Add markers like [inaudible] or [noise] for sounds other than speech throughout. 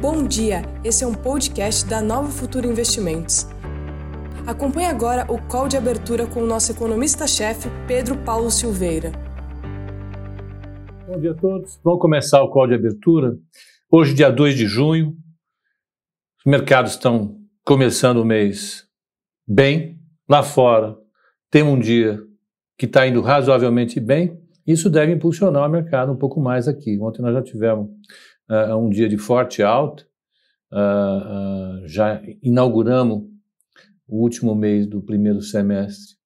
Bom dia, esse é um podcast da Nova Futuro Investimentos. Acompanhe agora o call de abertura com o nosso economista-chefe, Pedro Paulo Silveira. Bom dia a todos. Vamos começar o call de abertura. Hoje, dia 2 de junho, os mercados estão começando o mês bem. Lá fora, tem um dia que está indo razoavelmente bem. Isso deve impulsionar o mercado um pouco mais aqui. Ontem nós já tivemos um dia de forte alta, já inauguramos o último mês do primeiro semestre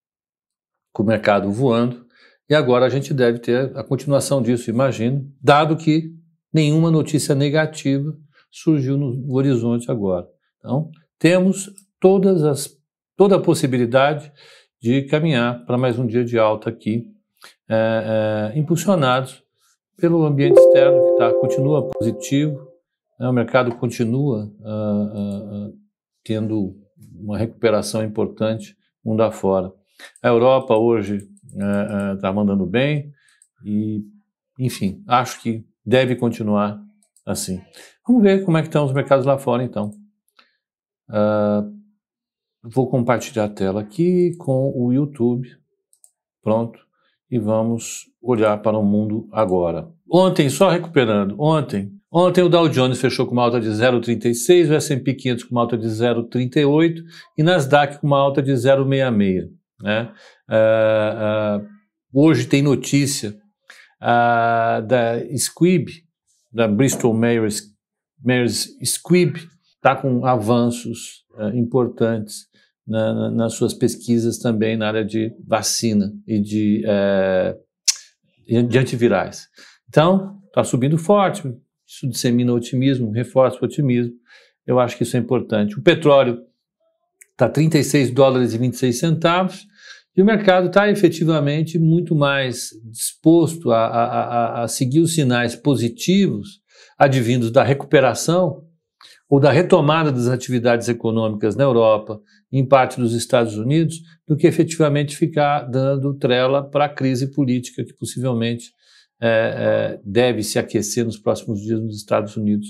com o mercado voando, e agora a gente deve ter a continuação disso, imagino, dado que nenhuma notícia negativa surgiu no, no horizonte agora. Então, temos todas as, toda a possibilidade de caminhar para mais um dia de alta aqui, é, é, impulsionados pelo ambiente externo que tá, continua positivo, né, o mercado continua uh, uh, tendo uma recuperação importante mundo afora. A Europa hoje está mandando bem e, enfim, acho que deve continuar assim. Vamos ver como é que estão os mercados lá fora, então. Vou compartilhar a tela aqui com o YouTube. Pronto e vamos olhar para o mundo agora. Ontem, só recuperando, ontem, ontem o Dow Jones fechou com uma alta de 0,36, o S&P 500 com uma alta de 0,38 e Nasdaq com uma alta de 0,66. Né? Uh, uh, hoje tem notícia uh, da Squibb, da Bristol Myers, Myers Squibb, está com avanços importantes na, na, nas suas pesquisas também na área de vacina e de, é, de antivirais. Então, está subindo forte, isso dissemina otimismo, reforça o otimismo. Eu acho que isso é importante. O petróleo está 36 dólares e 26 centavos e o mercado está efetivamente muito mais disposto a, a, a seguir os sinais positivos advindos da recuperação ou da retomada das atividades econômicas na Europa, em parte dos Estados Unidos, do que efetivamente ficar dando trela para a crise política que possivelmente é, é, deve se aquecer nos próximos dias nos Estados Unidos,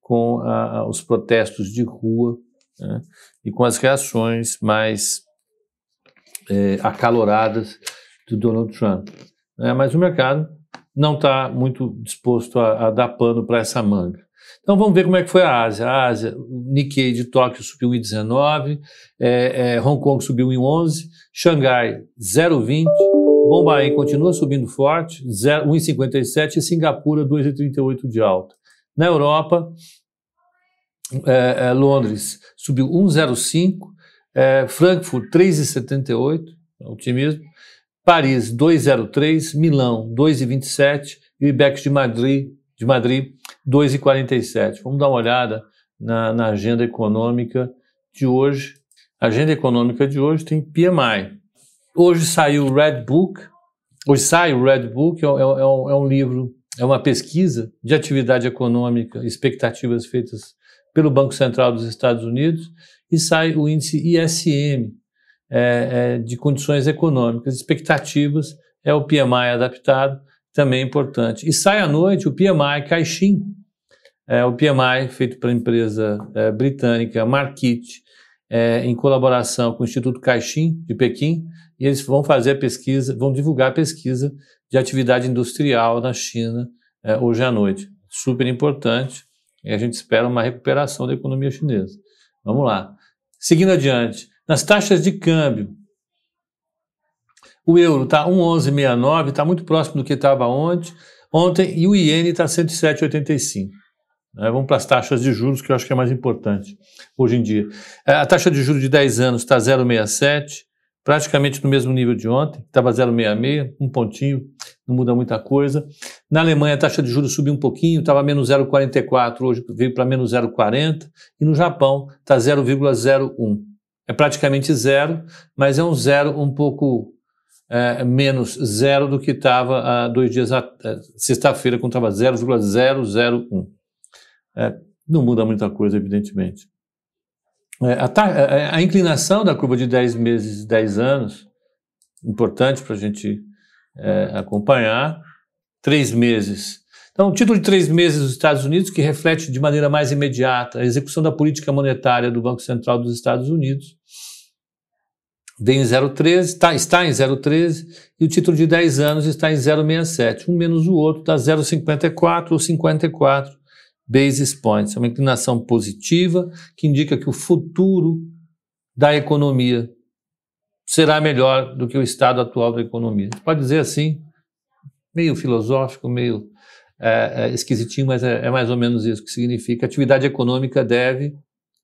com a, os protestos de rua né, e com as reações mais é, acaloradas do Donald Trump. Né, mas o mercado não está muito disposto a, a dar pano para essa manga. Então vamos ver como é que foi a Ásia. A Ásia, Nikkei de Tóquio subiu 1,19, é, é, Hong Kong subiu 1,11, Xangai 0,20, Bombaim continua subindo forte, 1,57 e Singapura 2,38 de alta. Na Europa, é, é Londres subiu 1,05, é, Frankfurt 3,78, otimismo, Paris 2,03, Milão 2,27 e o IBEX de Madrid de Madrid, 2,47. Vamos dar uma olhada na, na, agenda econômica de hoje. A agenda econômica de hoje tem PMI. Hoje saiu o Red Book. Hoje sai o Red Book, é, é, é, um, é um livro, é uma pesquisa de atividade econômica, expectativas feitas pelo Banco Central dos Estados Unidos, e sai o índice ISM, é, é, de condições econômicas, expectativas, é o PMI adaptado, também é importante. E sai à noite o PMI Caixin, é, o PMI feito pela empresa é, britânica Markit, é, em colaboração com o Instituto Caixin de Pequim, e eles vão fazer a pesquisa, vão divulgar a pesquisa de atividade industrial na China é, hoje à noite. Super importante, e a gente espera uma recuperação da economia chinesa. Vamos lá. Seguindo adiante, nas taxas de câmbio, o euro está 1,1169, está muito próximo do que estava ontem, ontem, e o iene está 107,85. Né? Vamos para as taxas de juros, que eu acho que é mais importante hoje em dia. É, a taxa de juros de 10 anos está 0,67, praticamente no mesmo nível de ontem, estava 0,66, um pontinho, não muda muita coisa. Na Alemanha, a taxa de juros subiu um pouquinho, estava menos 0,44, hoje veio para menos 0,40, e no Japão está 0,01. É praticamente zero, mas é um zero um pouco é, menos zero do que estava há dois dias, é, sexta-feira, quando estava 0,001. É, não muda muita coisa, evidentemente. É, a, a, inclinação da curva de 10 meses e 10 anos, importante para a gente acompanhar, três meses Então, o título de três meses dos Estados Unidos, que reflete de maneira mais imediata a execução da política monetária do Banco Central dos Estados Unidos, vem em 0,13, está, está em 0,13, e o título de 10 anos está em 0,67. Um menos o outro dá 0,54 ou 54 basis points. É uma inclinação positiva que indica que o futuro da economia será melhor do que o estado atual da economia. Pode dizer assim, meio filosófico, meio é, é, esquisitinho, mas é, é, mais ou menos isso que significa. A atividade econômica deve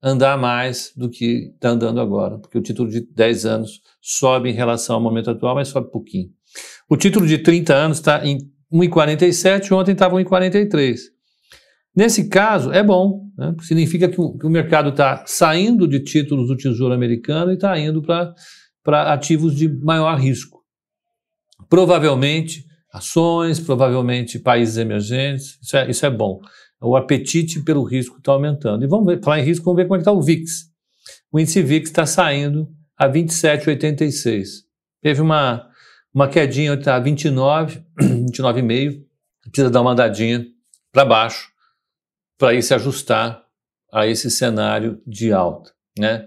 andar mais do que está andando agora, porque o título de 10 anos sobe em relação ao momento atual, mas sobe pouquinho. O título de 30 anos está em 1,47, ontem estava 1,43. Nesse caso, é bom, né? significa que o, que o mercado está saindo de títulos do Tesouro Americano e está indo para ativos de maior risco. Provavelmente ações, provavelmente países emergentes, isso é, isso é bom. O apetite pelo risco está aumentando. E vamos ver, falar em risco, vamos ver como é que está o VIX. O índice VIX está saindo a 27,86. Teve uma, uma quedinha, está a 29, 29,5. [clears throat] Precisa dar uma andadinha para baixo para ir se ajustar a esse cenário de alta. Né?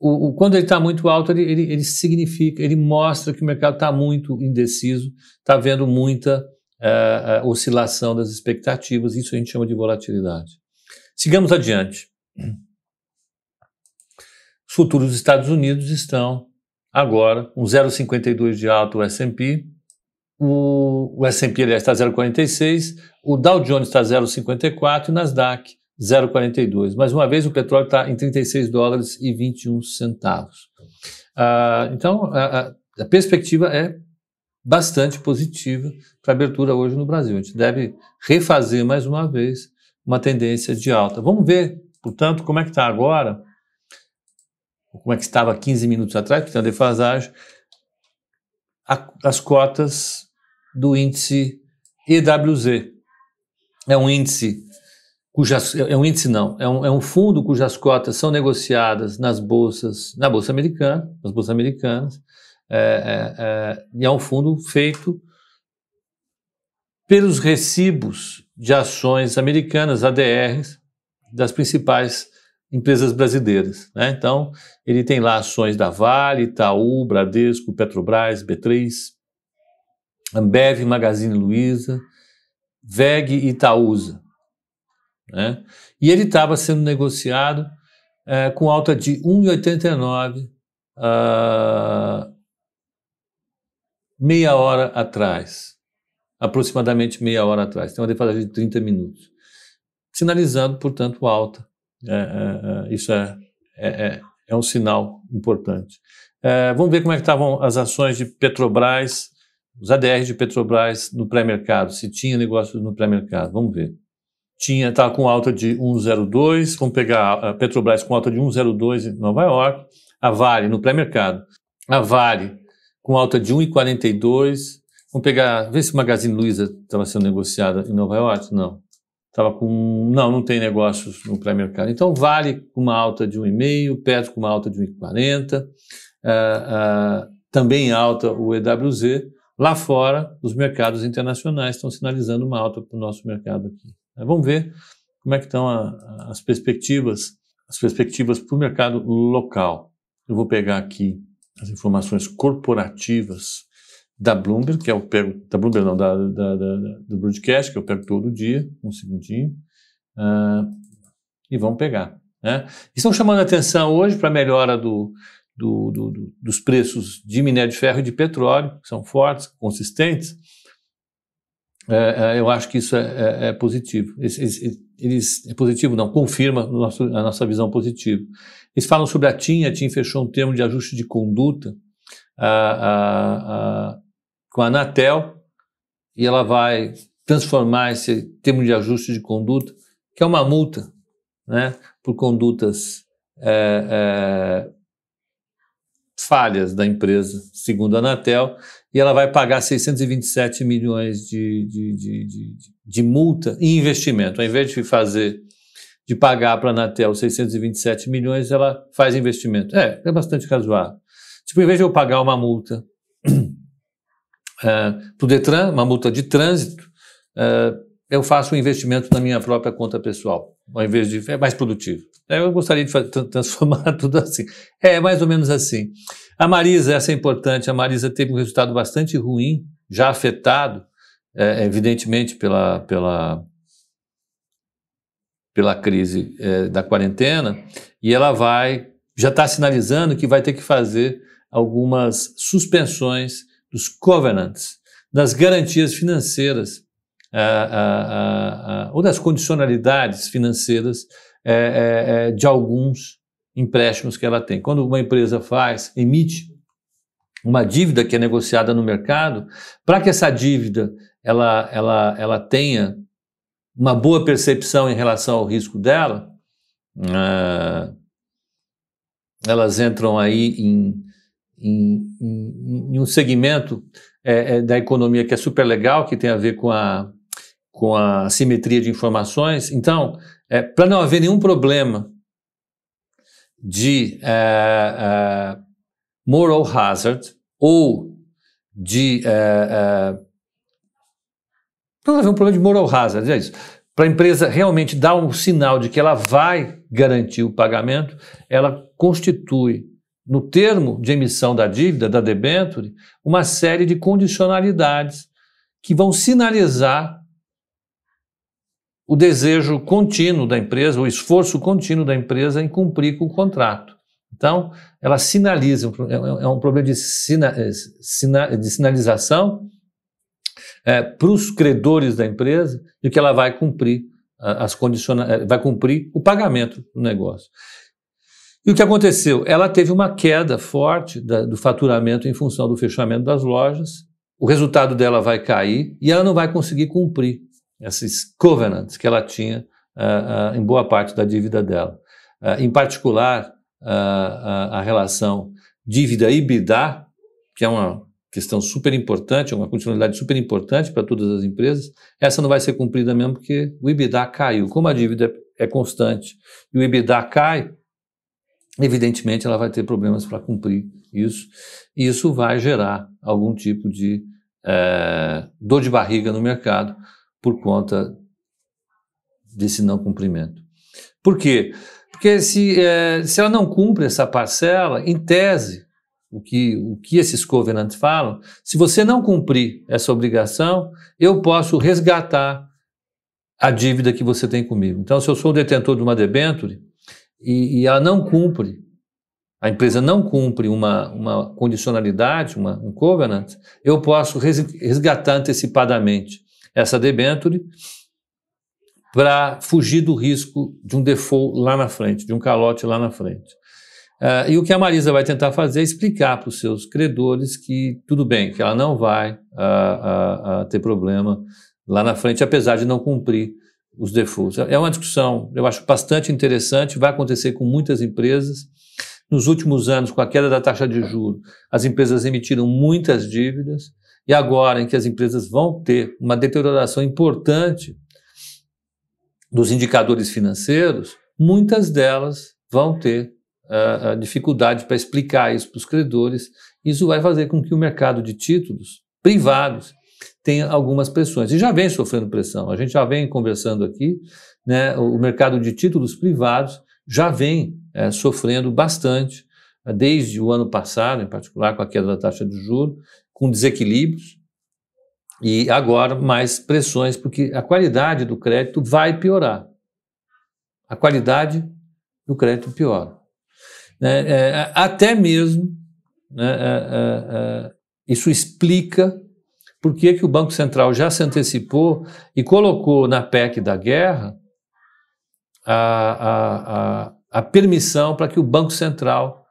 O, o, quando ele está muito alto, ele, ele, ele, significa, ele mostra que o mercado está muito indeciso, está vendo muita uh, oscilação das expectativas, isso a gente chama de volatilidade. Sigamos adiante. Os futuros dos Estados Unidos estão agora um 0,52 de alto o S&P, o, S&P está 0,46, o Dow Jones está 0,54 e o Nasdaq 0,42. Mais uma vez, o petróleo está em 36 dólares e 21 centavos. Ah, então, a, a, perspectiva é bastante positiva para a abertura hoje no Brasil. A gente deve refazer mais uma vez uma tendência de alta. Vamos ver, portanto, como é que está agora, como é que estava 15 minutos atrás, porque tem a defasagem, a, as cotas do índice EWZ. É um índice cujas é um índice não, é um, é um fundo cujas cotas são negociadas nas bolsas, na bolsa americana, nas bolsas americanas, é, é, é, é um fundo feito pelos recibos de ações americanas, ADRs, das principais empresas brasileiras. Né? Então, ele tem lá ações da Vale, Itaú, Bradesco, Petrobras, B3, Ambev, Magazine Luiza, VEG e Itaúsa. Né? E ele estava sendo negociado é, com alta de 1,89 uh, meia hora atrás, aproximadamente meia hora atrás. Tem uma defasagem de 30 minutos, sinalizando, portanto, alta. É, é, é isso é, é, é, é, um sinal importante. É, vamos ver como é que estavam as ações de Petrobras, os ADRs de Petrobras no pré-mercado, se tinha negócios no pré-mercado. Vamos ver tinha estava tá com alta de 1,02, vamos pegar a Petrobras com alta de 1,02 em Nova York, a Vale no pré-mercado, a Vale com alta de 1,42, vamos pegar, ver se Magazine Luiza estava sendo negociada em Nova York, não, estava com, não, não tem negócios no pré-mercado, então Vale com uma alta de 1,5, Petro com uma alta de 1,40, uh, uh, também alta o EWZ, lá fora os mercados internacionais estão sinalizando uma alta para o nosso mercado aqui. Vamos ver como é que estão a, as perspectivas, as perspectivas para o mercado local. Eu vou pegar aqui as informações corporativas da Bloomberg, que é o pego, da Bloomberg não, da, da, da, do broadcast, que eu pego todo dia, um segundinho, uh, e vamos pegar. Né? Estão chamando a atenção hoje para a melhora do, do, do, dos preços de minério de ferro e de petróleo, que são fortes, consistentes, é, é, eu acho que isso é, é, é positivo. Eles, eles, é positivo, não, confirma nosso, a nossa visão positiva. Eles falam sobre a TIM, a TIM fechou um termo de ajuste de conduta a, a, a, com a Anatel e ela vai transformar esse termo de ajuste de conduta, que é uma multa né, por condutas é, é, falhas da empresa, segundo a Anatel, e ela vai pagar 627 milhões de, de, de, de, de multa em investimento. Ao invés de fazer, de pagar para a Anatel 627 milhões, ela faz investimento. É, é bastante razoável. Tipo, em vez de eu pagar uma multa uh, para o Detran, uma multa de trânsito, uh, eu faço um investimento na minha própria conta pessoal, ao invés de. É mais produtivo. Eu gostaria de transformar [laughs] tudo assim. É mais ou menos assim. A Marisa, essa é importante, a Marisa teve um resultado bastante ruim, já afetado, é, evidentemente, pela, pela, pela crise é, da quarentena, e ela vai, já está sinalizando que vai ter que fazer algumas suspensões dos covenants, das garantias financeiras ou das condicionalidades financeiras é, é, de alguns empréstimos que ela tem. Quando uma empresa faz, emite uma dívida que é negociada no mercado, para que essa dívida ela, ela, ela tenha uma boa percepção em relação ao risco dela, uh, elas entram aí em, em, em, em um segmento é, é, da economia que é super legal, que tem a ver com a, com a simetria de informações. Então, é, para não haver nenhum problema de é, é, moral hazard ou de. É, não haver um problema de moral hazard, é isso. Para a empresa realmente dar um sinal de que ela vai garantir o pagamento, ela constitui no termo de emissão da dívida, da debenture, uma série de condicionalidades que vão sinalizar o desejo contínuo da empresa, o esforço contínuo da empresa em cumprir com o contrato. Então, ela sinaliza, é um problema de, sina, é, de sinalização é, para os credores da empresa de que ela vai cumprir as condições, é, vai cumprir o pagamento do negócio. E o que aconteceu? Ela teve uma queda forte da, do faturamento em função do fechamento das lojas. O resultado dela vai cair e ela não vai conseguir cumprir esses covenants que ela tinha uh, uh, em boa parte da dívida dela. Uh, em particular, a relação dívida-EBITDA, que é uma questão super importante, é uma continuidade super importante para todas as empresas, essa não vai ser cumprida mesmo porque o EBITDA caiu. Como a dívida é constante e o EBITDA cai, evidentemente ela vai ter problemas para cumprir isso, e isso vai gerar algum tipo de é, dor de barriga no mercado por conta desse não cumprimento. Por quê? Porque se, é, se ela não cumpre essa parcela, em tese, o que, o que esses covenants falam, se você não cumprir essa obrigação, eu posso resgatar a dívida que você tem comigo. Então, se eu sou detentor de uma debenture, e, e ela não cumpre, a empresa não cumpre uma, uma condicionalidade, uma, um covenant, eu posso resgatar antecipadamente essa debenture para fugir do risco de um default lá na frente, de um calote lá na frente. Uh, e o que a Marisa vai tentar fazer é explicar para os seus credores que tudo bem, que ela não vai uh, uh, ter problema lá na frente, apesar de não cumprir os defaults. É uma discussão, eu acho, bastante interessante, vai acontecer com muitas empresas. Nos últimos anos, com a queda da taxa de juros, as empresas emitiram muitas dívidas, e agora em que as empresas vão ter uma deterioração importante dos indicadores financeiros, muitas delas vão ter uh, dificuldade para explicar isso para os credores. Isso vai fazer com que o mercado de títulos privados tem algumas pressões. E já vem sofrendo pressão. A gente já vem conversando aqui, né, o mercado de títulos privados já vem é, sofrendo bastante, desde o ano passado, em particular com a queda da taxa de juros, com desequilíbrios, e agora mais pressões, porque a qualidade do crédito vai piorar. A qualidade do crédito piora. É, é, até mesmo, né, é, é, é isso explica por que, que o Banco Central já se antecipou e colocou na PEC da guerra a, a, a, a permissão para que o Banco Central,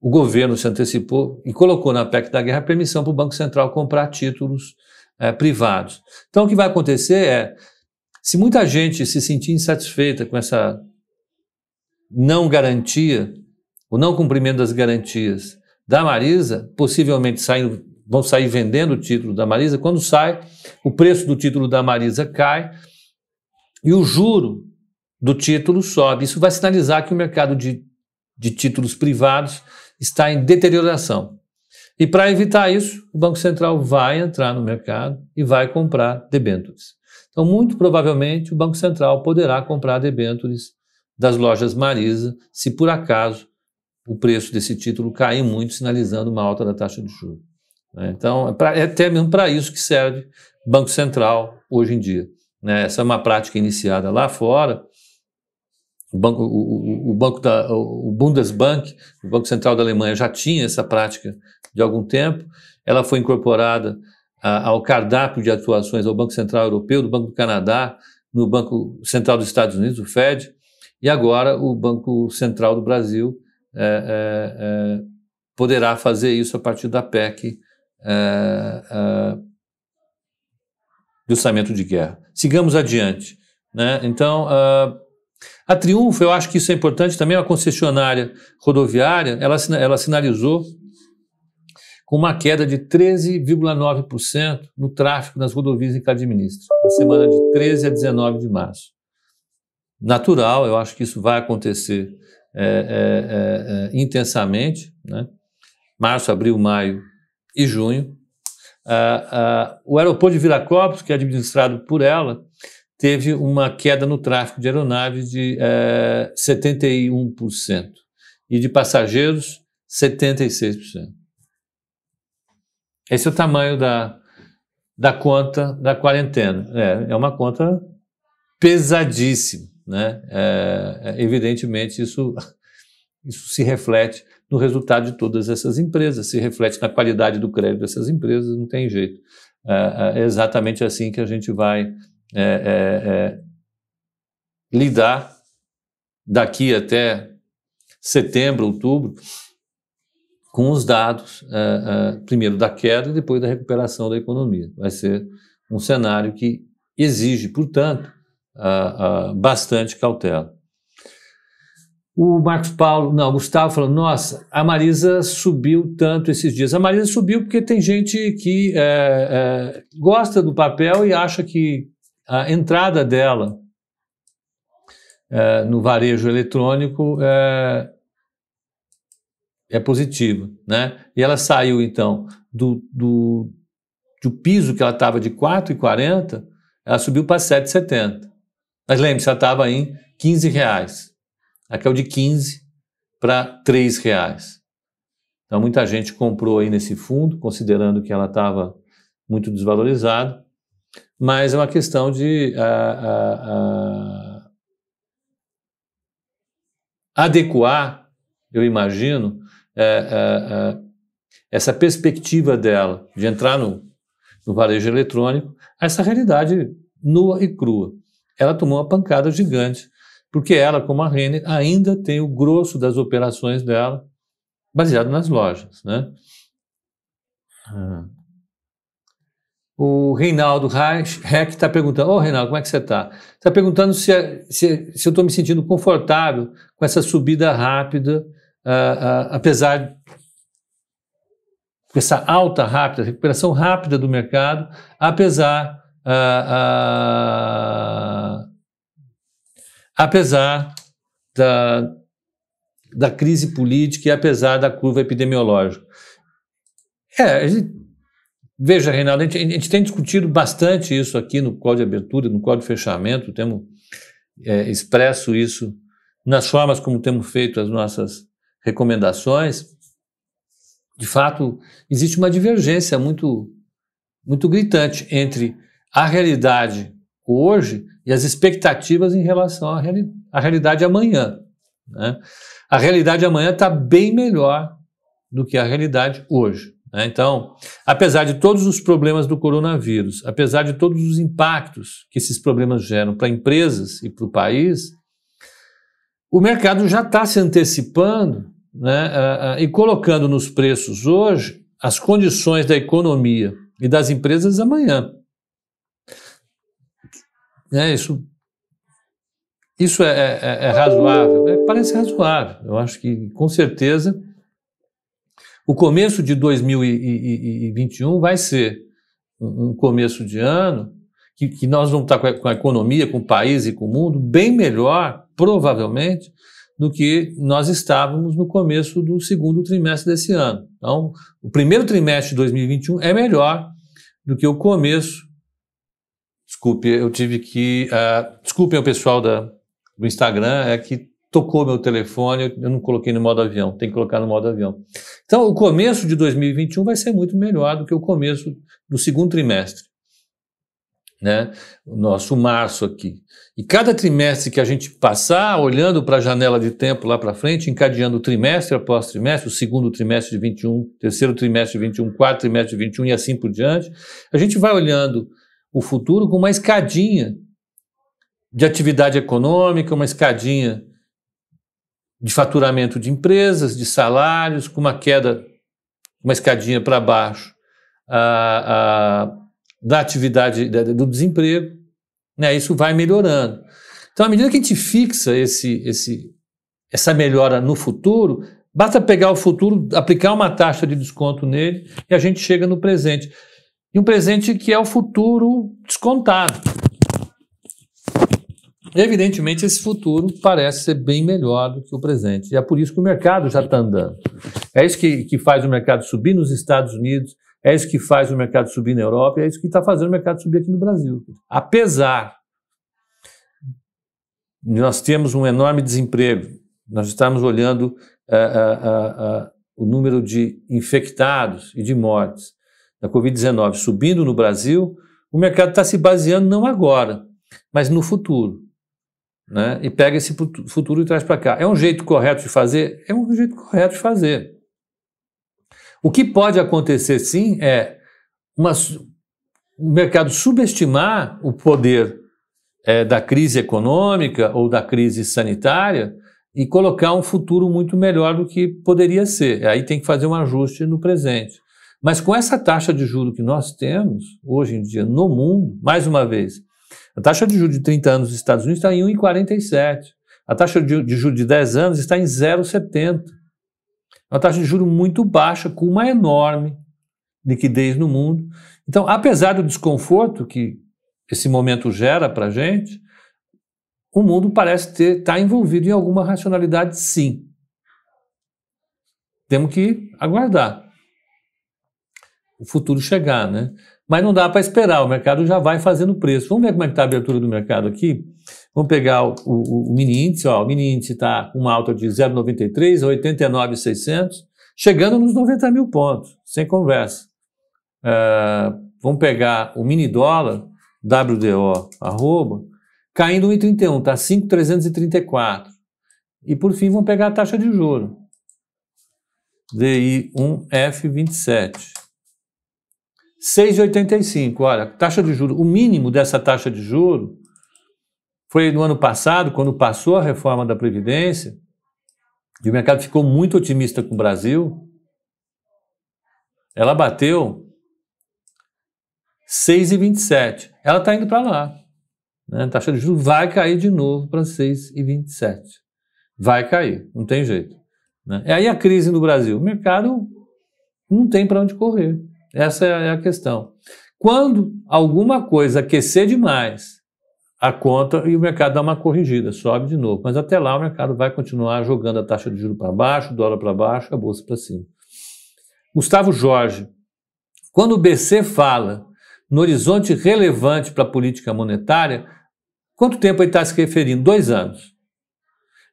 o governo se antecipou e colocou na PEC da guerra a permissão para o Banco Central comprar títulos é, privados. Então, o que vai acontecer é, se muita gente se sentir insatisfeita com essa não garantia, o não cumprimento das garantias da Marisa, possivelmente saindo vão sair vendendo o título da Marisa. Quando sai, o preço do título da Marisa cai e o juro do título sobe. Isso vai sinalizar que o mercado de, de títulos privados está em deterioração. E para evitar isso, o Banco Central vai entrar no mercado e vai comprar debêntures. Então, muito provavelmente, o Banco Central poderá comprar debêntures das lojas Marisa, se por acaso o preço desse título cair muito, sinalizando uma alta da taxa de juros. Né? Então, é, pra, é até mesmo para isso que serve Banco Central hoje em dia. Né? Essa é uma prática iniciada lá fora. O banco, o, o, banco da, o Bundesbank, o Banco Central da Alemanha, já tinha essa prática de algum tempo. Ela foi incorporada a, ao cardápio de atuações ao Banco Central Europeu, do Banco do Canadá, no Banco Central dos Estados Unidos, o Fed, e agora o Banco Central do Brasil é, é, é, poderá fazer isso a partir da PEC é, é, de orçamento de guerra. Sigamos adiante. Né? Então, a Triunfo, eu acho que isso é importante também, a concessionária rodoviária, ela, ela sinalizou com uma queda de 13,9% no tráfego nas rodovias em que administra, na semana de 13 a 19 de março. Natural, eu acho que isso vai acontecer é, é, é, é intensamente, né? março, abril, maio e junho. O aeroporto de Viracopos, que é administrado por ela, teve uma queda no tráfego de aeronaves de 71% é, e de passageiros 76%. Esse é o tamanho da, da conta da quarentena. É, é uma conta pesadíssima. Né? É, é, evidentemente, isso, isso se reflete no resultado de todas essas empresas, se reflete na qualidade do crédito dessas empresas, não tem jeito. É, é exatamente assim que a gente vai é, é, lidar daqui até setembro, outubro, com os dados, primeiro da queda e depois da recuperação da economia. Vai ser um cenário que exige, portanto, bastante cautela. O Marcos Paulo, não, Gustavo falou: nossa, a Marisa subiu tanto esses dias. A Marisa subiu porque tem gente que é, é, gosta do papel e acha que a entrada dela é, no varejo eletrônico é, é positiva, né? E ela saiu então do, do, do piso que ela estava de 4,40, ela subiu para 7,70. Mas lembre-se, ela estava em 15 reais. Ela caiu de 15 para 3 reais. Então muita gente comprou aí nesse fundo, considerando que ela estava muito desvalorizada, mas é uma questão de adequar, eu imagino, é, é, é, essa perspectiva dela de entrar no, no varejo eletrônico a essa realidade nua e crua. Ela tomou uma pancada gigante, porque ela, como a Renner, ainda tem o grosso das operações dela baseado nas lojas. Né? Ah. O Reinaldo Reck está perguntando, ô oh, Reinaldo, como é que você está? Está perguntando se, se, se eu estou me sentindo confortável com essa subida rápida uh, uh, apesar dessa alta rápida, recuperação rápida do mercado, apesar uh, apesar da, da crise política e apesar da curva epidemiológica. É, gente, veja, Reinaldo, a gente, a gente, tem discutido bastante isso aqui no código de abertura, no código de fechamento, temos é, expresso isso nas formas como temos feito as nossas recomendações, de fato, existe uma divergência muito, muito gritante entre a realidade hoje e as expectativas em relação à, reali à realidade amanhã. Né? A realidade amanhã está bem melhor do que a realidade hoje. Né? Então, apesar de todos os problemas do coronavírus, apesar de todos os impactos que esses problemas geram para empresas e para o país, o mercado já está se antecipando né, e colocando nos preços hoje as condições da economia e das empresas amanhã. É, isso isso é, é, é, é razoável? É, parece razoável. Eu acho que, com certeza, o começo de 2021 vai ser um começo de ano que, que nós vamos estar com a, com a economia, com o país e com o mundo bem melhor, provavelmente, do que nós estávamos no começo do segundo trimestre desse ano. Então, o primeiro trimestre de 2021 é melhor do que o começo Desculpe, eu tive que. Uh, desculpem o pessoal da, do Instagram, é que tocou meu telefone, eu não coloquei no modo avião, tem que colocar no modo avião. Então, o começo de 2021 vai ser muito melhor do que o começo do segundo trimestre. Né? O nosso março aqui. E cada trimestre que a gente passar, olhando para a janela de tempo lá para frente, encadeando trimestre após trimestre, o segundo trimestre de 21, terceiro trimestre de 21, quarto trimestre de 21 e assim por diante, a gente vai olhando o futuro com uma escadinha de atividade econômica, uma escadinha de faturamento de empresas, de salários, com uma queda, uma escadinha para baixo a, a, da atividade do desemprego. Né? Isso vai melhorando. Então, à medida que a gente fixa esse, esse, essa melhora no futuro, basta pegar o futuro, aplicar uma taxa de desconto nele e a gente chega no presente. Um presente que é o futuro descontado. Evidentemente, esse futuro parece ser bem melhor do que o presente. E é por isso que o mercado já está andando. É isso que, que faz o mercado subir nos Estados Unidos, é isso que faz o mercado subir na Europa, é isso que está fazendo o mercado subir aqui no Brasil. Apesar de nós termos um enorme desemprego, nós estamos olhando uh, uh, uh, o número de infectados e de mortes da Covid-19 subindo no Brasil, o mercado está se baseando não agora, mas no futuro né? e pega esse futuro e traz para cá. É um jeito correto de fazer? É um jeito correto de fazer. O que pode acontecer, sim, é uma, o mercado subestimar o poder é, da crise econômica ou da crise sanitária e colocar um futuro muito melhor do que poderia ser. Aí tem que fazer um ajuste no presente. Mas com essa taxa de juro que nós temos hoje em dia no mundo, mais uma vez, a taxa de juros de 30 anos dos Estados Unidos está em 1,47. A taxa de, juros de 10 anos está em 0,70. Uma taxa de juros muito baixa, com uma enorme liquidez no mundo. Então, apesar do desconforto que esse momento gera para a gente, o mundo parece estar tá envolvido em alguma racionalidade, sim. Temos que aguardar o futuro chegar, né? Mas não dá para esperar, o mercado já vai fazendo preço. Vamos ver como é que está a abertura do mercado aqui? Vamos pegar o, o, o mini índice, ó, o mini índice está com uma alta de 0,93 a 89,600, chegando nos 90 mil pontos, sem conversa. Uh, vamos pegar o mini dólar, WDO, arroba, caindo 1,31, está 5,334. E por fim, vamos pegar a taxa de juro. DI1F27. 6,85. Olha, taxa de juro, o mínimo dessa taxa de juro foi no ano passado, quando passou a reforma da Previdência, e o mercado ficou muito otimista com o Brasil. Ela bateu 6,27. Ela está indo para lá. Né? A taxa de juros vai cair de novo para 6,27. Vai cair, não tem jeito. Né? E aí a crise no Brasil. O mercado não tem para onde correr. Essa é a questão. Quando alguma coisa aquecer demais a conta e o mercado dá uma corrigida, sobe de novo. Mas até lá o mercado vai continuar jogando a taxa de juros para baixo, o dólar para baixo, a bolsa para cima. Gustavo Jorge, quando o BC fala no horizonte relevante para a política monetária, quanto tempo ele está se referindo? Dois anos.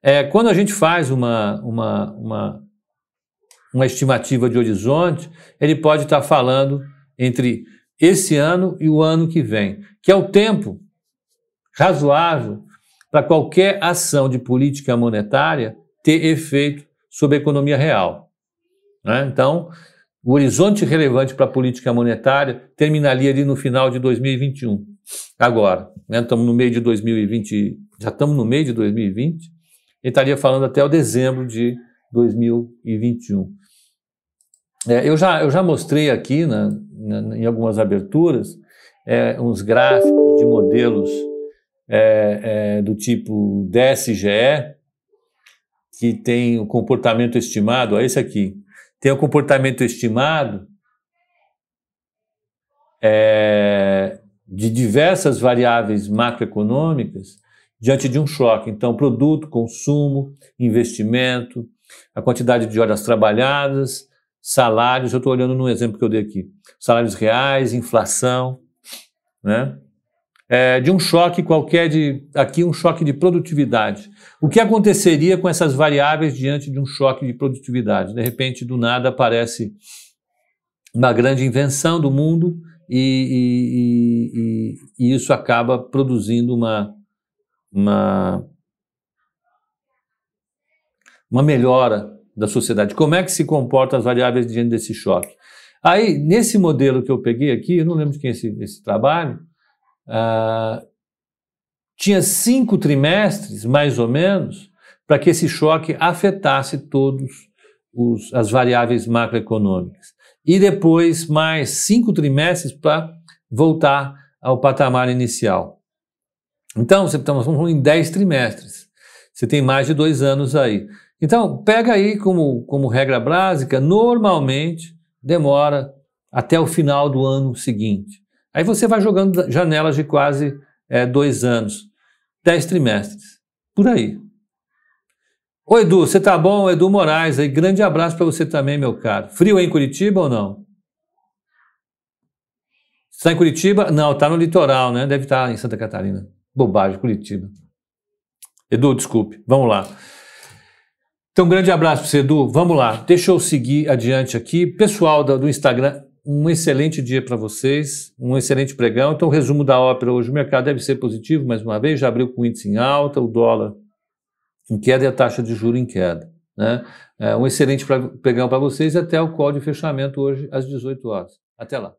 É, quando a gente faz uma, uma, uma uma estimativa de horizonte, ele pode estar falando entre esse ano e o ano que vem, que é o tempo razoável para qualquer ação de política monetária ter efeito sobre a economia real. Né? Então, o horizonte relevante para a política monetária terminaria ali no final de 2021. Agora, né, estamos no meio de 2020, já estamos no meio de 2020, ele estaria falando até o dezembro de 2021. É, eu, já, eu já mostrei aqui na, na, em algumas aberturas é, uns gráficos de modelos é, é do tipo DSGE, que tem o comportamento estimado, ó, esse aqui, tem o comportamento estimado é, de diversas variáveis macroeconômicas diante de um choque. Então, produto, consumo, investimento, a quantidade de horas trabalhadas, salários, eu estou olhando no exemplo que eu dei aqui, salários reais, inflação, né? é, de um choque qualquer, de aqui um choque de produtividade. O que aconteceria com essas variáveis diante de um choque de produtividade? De repente, do nada, aparece uma grande invenção do mundo e, e, e, e isso acaba produzindo uma, uma, uma melhora da sociedade. Como é que se comportam as variáveis diante desse choque? Aí, nesse modelo que eu peguei aqui, eu não lembro de quem é esse, esse trabalho, uh, tinha cinco trimestres, mais ou menos, para que esse choque afetasse todos os, as variáveis macroeconômicas. E depois mais cinco trimestres para voltar ao patamar inicial. Então, você estamos em dez trimestres. Você tem mais de dois anos aí. Então, pega aí como, como regra básica, normalmente demora até o final do ano seguinte. Aí você vai jogando janelas de quase é, dois anos, dez trimestres, por aí. Oi, Edu, você tá bom? Edu Moraes aí, grande abraço para você também, meu caro. Frio em Curitiba ou não? Está em Curitiba? Não, está no litoral, né? Deve estar tá em Santa Catarina. Bobagem, Curitiba. Edu, desculpe. Vamos lá. Então, um grande abraço para você, Edu. Vamos lá, deixa eu seguir adiante aqui. Pessoal do Instagram, um excelente dia para vocês, um excelente pregão. Então, o resumo da ópera hoje: o mercado deve ser positivo, mais uma vez, já abriu com índice em alta, o dólar em queda e a taxa de juro em queda. Né? É um excelente pregão para vocês e até o código de fechamento hoje às 18 horas. Até lá.